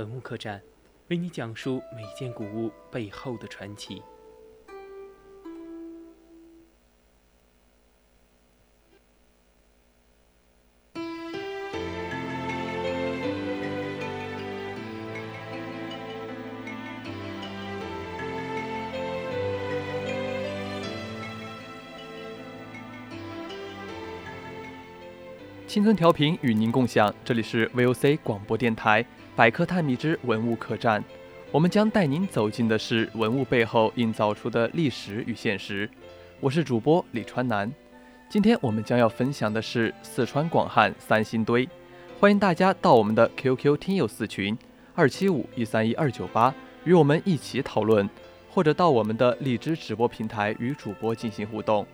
文物客栈，为你讲述每件古物背后的传奇。青春调频与您共享，这里是 VOC 广播电台《百科探秘之文物客栈》，我们将带您走进的是文物背后映照出的历史与现实。我是主播李川南，今天我们将要分享的是四川广汉三星堆，欢迎大家到我们的 QQ 听友四群二七五一三一二九八与我们一起讨论，或者到我们的荔枝直播平台与主播进行互动。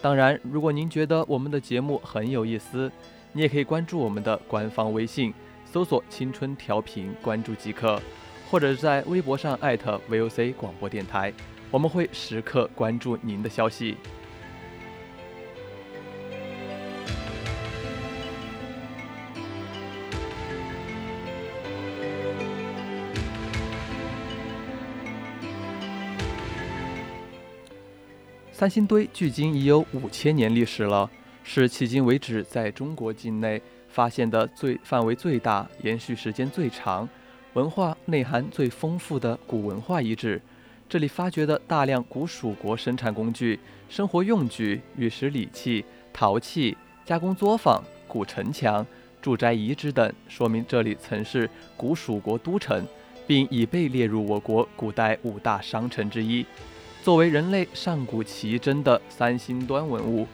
当然，如果您觉得我们的节目很有意思，你也可以关注我们的官方微信，搜索“青春调频”，关注即可，或者在微博上艾特 VOC 广播电台，我们会时刻关注您的消息。三星堆距今已有五千年历史了。是迄今为止在中国境内发现的最范围最大、延续时间最长、文化内涵最丰富的古文化遗址。这里发掘的大量古蜀国生产工具、生活用具、玉石礼器、陶器、加工作坊、古城墙、住宅遗址等，说明这里曾是古蜀国都城，并已被列入我国古代五大商城之一。作为人类上古奇珍的三星堆文物。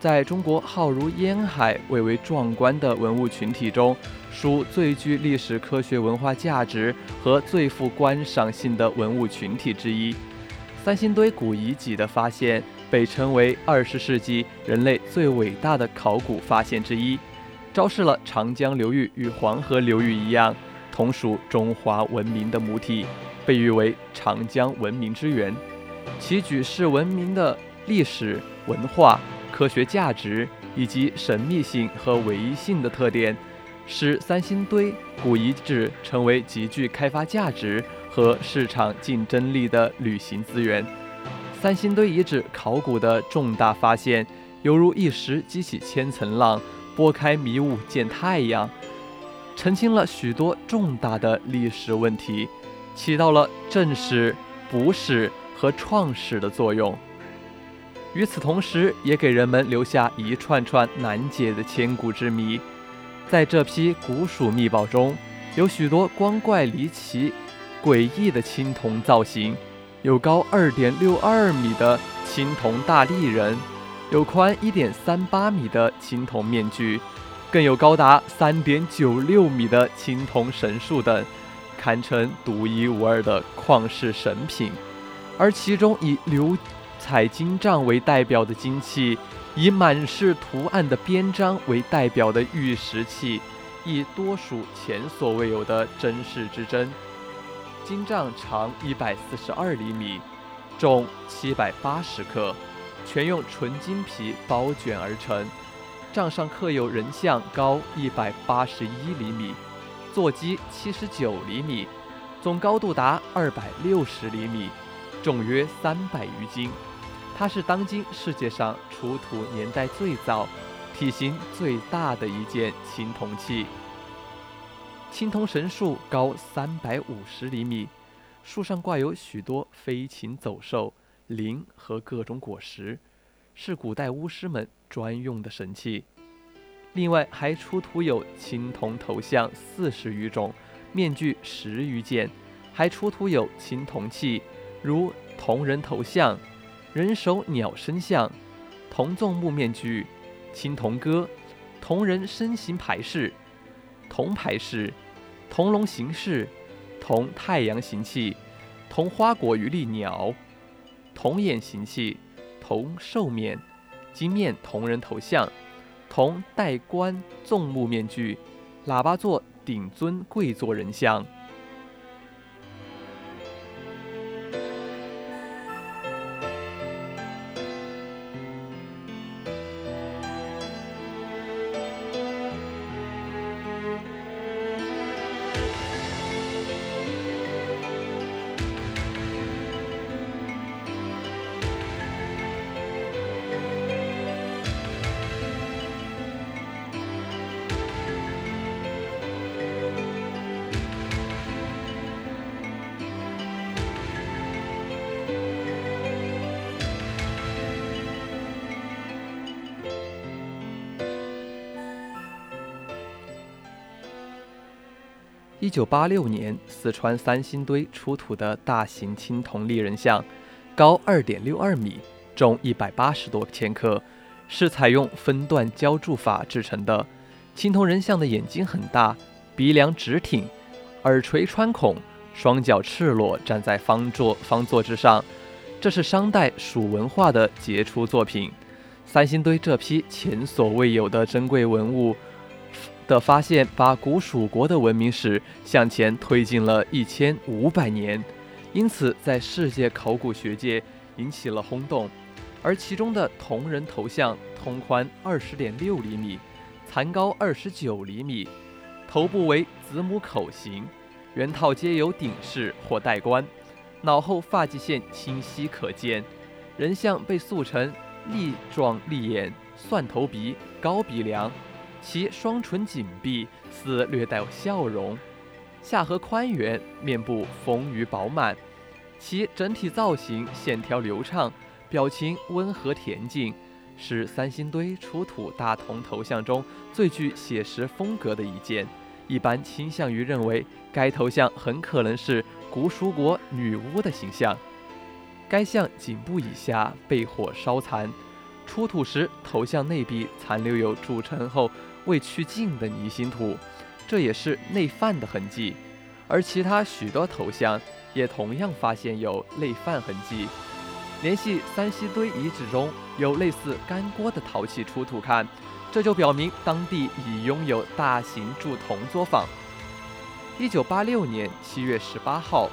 在中国浩如烟海、蔚为壮观的文物群体中，属最具历史科学文化价值和最富观赏性的文物群体之一。三星堆古遗迹的发现被称为二十世纪人类最伟大的考古发现之一，昭示了长江流域与黄河流域一样，同属中华文明的母体，被誉为长江文明之源。其举世闻名的历史文化。科学价值以及神秘性和唯一性的特点，使三星堆古遗址成为极具开发价值和市场竞争力的旅行资源。三星堆遗址考古的重大发现，犹如一石激起千层浪，拨开迷雾见太阳，澄清了许多重大的历史问题，起到了正史、补史和创始的作用。与此同时，也给人们留下一串串难解的千古之谜。在这批古蜀秘宝中，有许多光怪离奇、诡异的青铜造型，有高二点六二米的青铜大立人，有宽一点三八米的青铜面具，更有高达三点九六米的青铜神树等，堪称独一无二的旷世神品。而其中以鎏。彩金杖为代表的金器，以满是图案的边章为代表的玉石器，亦多属前所未有的珍世之珍。金杖长一百四十二厘米，重七百八十克，全用纯金皮包卷而成。杖上刻有人像，高一百八十一厘米，座基七十九厘米，总高度达二百六十厘米，重约三百余斤。它是当今世界上出土年代最早、体型最大的一件青铜器。青铜神树高三百五十厘米，树上挂有许多飞禽走兽、灵和各种果实，是古代巫师们专用的神器。另外还出土有青铜头像四十余种，面具十余件，还出土有青铜器，如铜人头像。人首鸟身像、铜纵木面具、青铜戈、铜人身形牌饰、铜牌饰、铜龙形式、铜太阳形器，铜花果鱼立鸟，铜眼形器，铜兽面，金面铜人头像，铜戴冠纵目面具，喇叭座顶尊跪坐人像。一九八六年，四川三星堆出土的大型青铜立人像，高二点六二米，重一百八十多千克，是采用分段浇铸法制成的。青铜人像的眼睛很大，鼻梁直挺，耳垂穿孔，双脚赤裸站在方座方座之上。这是商代蜀文化的杰出作品。三星堆这批前所未有的珍贵文物。的发现把古蜀国的文明史向前推进了一千五百年，因此在世界考古学界引起了轰动。而其中的铜人头像，通宽二十点六厘米，残高二十九厘米，头部为子母口形，原套皆有顶饰或戴冠，脑后发际线清晰可见。人像被塑成立状立眼、蒜头鼻、高鼻梁。其双唇紧闭，似略带笑容；下颌宽圆，面部丰腴饱满。其整体造型线条流畅，表情温和恬静，是三星堆出土大铜头像中最具写实风格的一件。一般倾向于认为，该头像很可能是古蜀国女巫的形象。该像颈部以下被火烧残，出土时头像内壁残留有铸成后。未去净的泥腥土，这也是内犯的痕迹。而其他许多头像也同样发现有内犯痕迹。联系三星堆遗址中有类似干锅的陶器出土看，这就表明当地已拥有大型铸铜作坊。一九八六年七月十八号，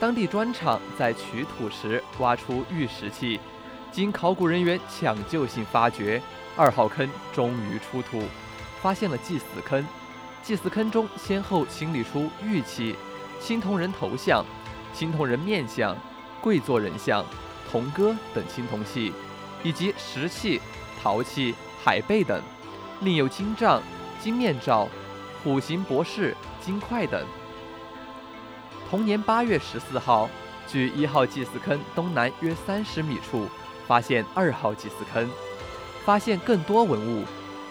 当地砖厂在取土时挖出玉石器，经考古人员抢救性发掘，二号坑终于出土。发现了祭祀坑，祭祀坑中先后清理出玉器、青铜人头像、青铜人面像、跪坐人像、铜戈等青铜器，以及石器、陶器、海贝等，另有金杖、金面罩、虎形博士、金块等。同年八月十四号，距一号祭祀坑东南约三十米处，发现二号祭祀坑，发现更多文物。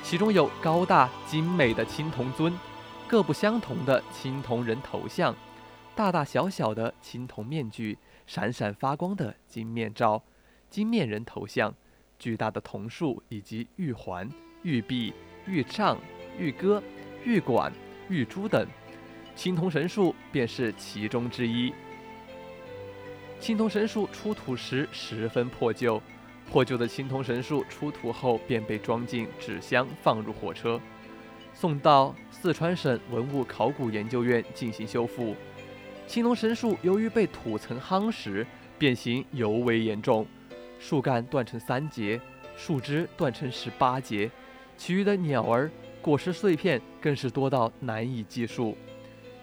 其中有高大精美的青铜尊，各不相同的青铜人头像，大大小小的青铜面具，闪闪发光的金面罩，金面人头像，巨大的铜树以及玉环、玉璧、玉杖、玉戈、玉管、玉珠等，青铜神树便是其中之一。青铜神树出土时十分破旧。破旧的青铜神树出土后便被装进纸箱，放入火车，送到四川省文物考古研究院进行修复。青铜神树由于被土层夯实，变形尤为严重，树干断成三节，树枝断成十八节，其余的鸟儿、果实碎片更是多到难以计数。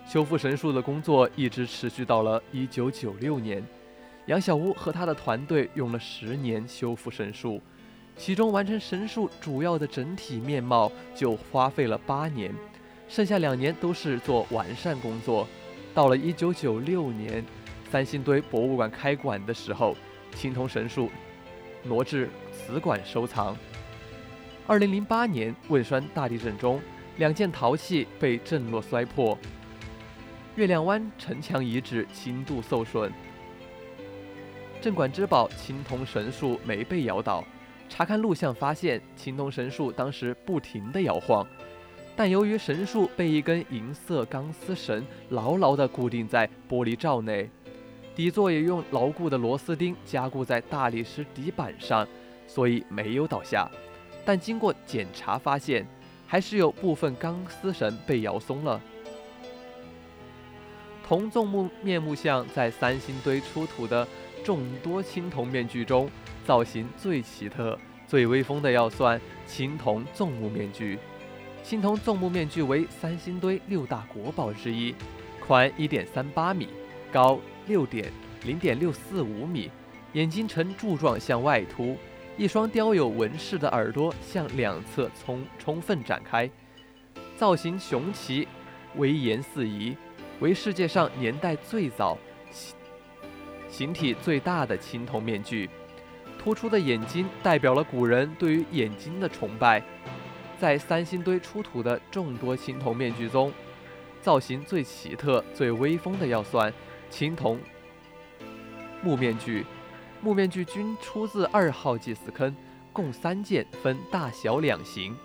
修复神树的工作一直持续到了一九九六年。杨小屋和他的团队用了十年修复神树，其中完成神树主要的整体面貌就花费了八年，剩下两年都是做完善工作。到了一九九六年，三星堆博物馆开馆的时候，青铜神树挪至此馆收藏。二零零八年汶川大地震中，两件陶器被震落摔破，月亮湾城墙遗址轻度受损。镇馆之宝青铜神树没被摇倒，查看录像发现青铜神树当时不停地摇晃，但由于神树被一根银色钢丝绳牢牢地固定在玻璃罩内，底座也用牢固的螺丝钉加固在大理石底板上，所以没有倒下。但经过检查发现，还是有部分钢丝绳被摇松了。铜纵目面目像在三星堆出土的众多青铜面具中，造型最奇特、最威风的要算青铜纵目面具。青铜纵目面具为三星堆六大国宝之一，宽一点三八米，高六点零点六四五米，眼睛呈柱状向外凸。一双雕有纹饰的耳朵向两侧充充分展开，造型雄奇，威严四夷，为世界上年代最早、形体最大的青铜面具。突出的眼睛代表了古人对于眼睛的崇拜。在三星堆出土的众多青铜面具中，造型最奇特、最威风的要算青铜木面具。木面具均出自二号祭祀坑，共三件，分大小两型。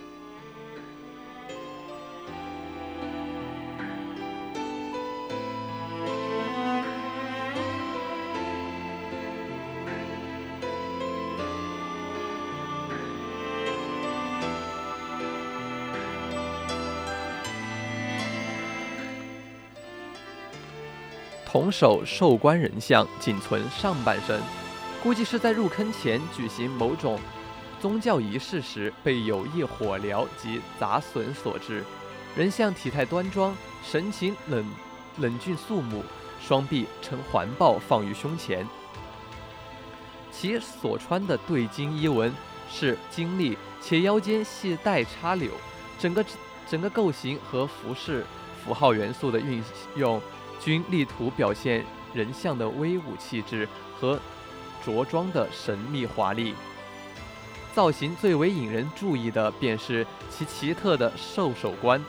铜首寿官人像仅存上半身。估计是在入坑前举行某种宗教仪式时被有意火燎及砸损所致。人像体态端庄，神情冷冷峻肃穆，双臂呈环抱放于胸前。其所穿的对襟衣纹是金历，且腰间系带插柳，整个整个构型和服饰符号元素的运用，均力图表现人像的威武气质和。着装的神秘华丽，造型最为引人注意的便是其奇特的兽首冠。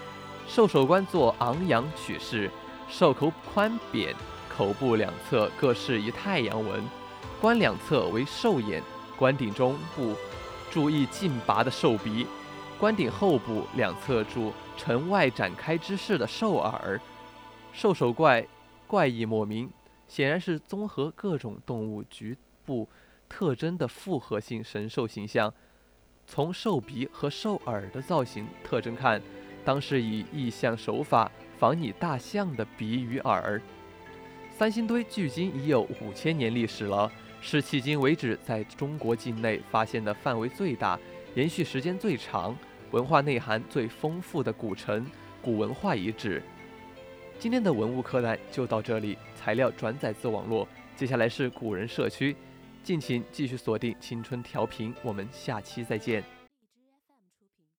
兽首冠做昂扬曲式，兽口宽扁，口部两侧各饰一太阳纹，冠两侧为兽眼，冠顶中部注意劲拔的兽鼻，冠顶后部两侧注呈外展开之势的兽耳。兽首怪怪异莫名，显然是综合各种动物局。部特征的复合性神兽形象，从兽鼻和兽耳的造型特征看，当是以意象手法仿拟大象的鼻与耳。三星堆距今已有五千年历史了，是迄今为止在中国境内发现的范围最大、延续时间最长、文化内涵最丰富的古城古文化遗址。今天的文物课代就到这里，材料转载自网络。接下来是古人社区。敬请继续锁定青春调频，我们下期再见。